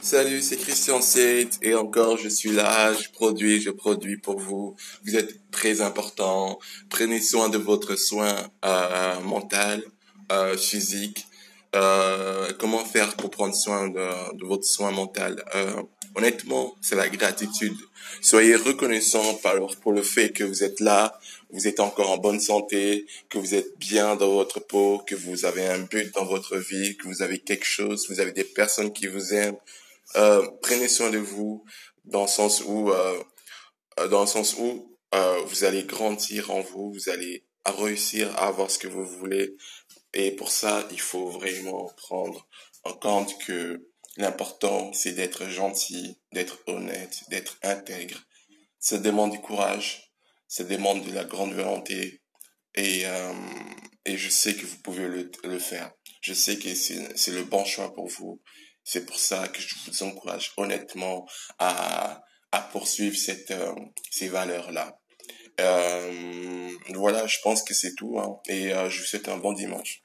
Salut, c'est Christian Sate et encore je suis là, je produis, je produis pour vous. Vous êtes très important. Prenez soin de votre soin euh, mental, euh, physique. Euh, comment faire pour prendre soin de, de votre soin mental? Euh, Honnêtement, c'est la gratitude. Soyez reconnaissant par, pour le fait que vous êtes là, vous êtes encore en bonne santé, que vous êtes bien dans votre peau, que vous avez un but dans votre vie, que vous avez quelque chose, vous avez des personnes qui vous aiment. Euh, prenez soin de vous dans le sens où, euh, dans le sens où euh, vous allez grandir en vous, vous allez réussir à avoir ce que vous voulez. Et pour ça, il faut vraiment prendre en compte que l'important, c'est d'être gentil, d'être honnête, d'être intègre. Ça demande du courage, ça demande de la grande volonté. Et, et je sais que vous pouvez le, le faire. Je sais que c'est le bon choix pour vous. C'est pour ça que je vous encourage honnêtement à, poursuivre euh, ces valeurs-là. Euh, voilà, je pense que c'est tout. Hein, et euh, je vous souhaite un bon dimanche.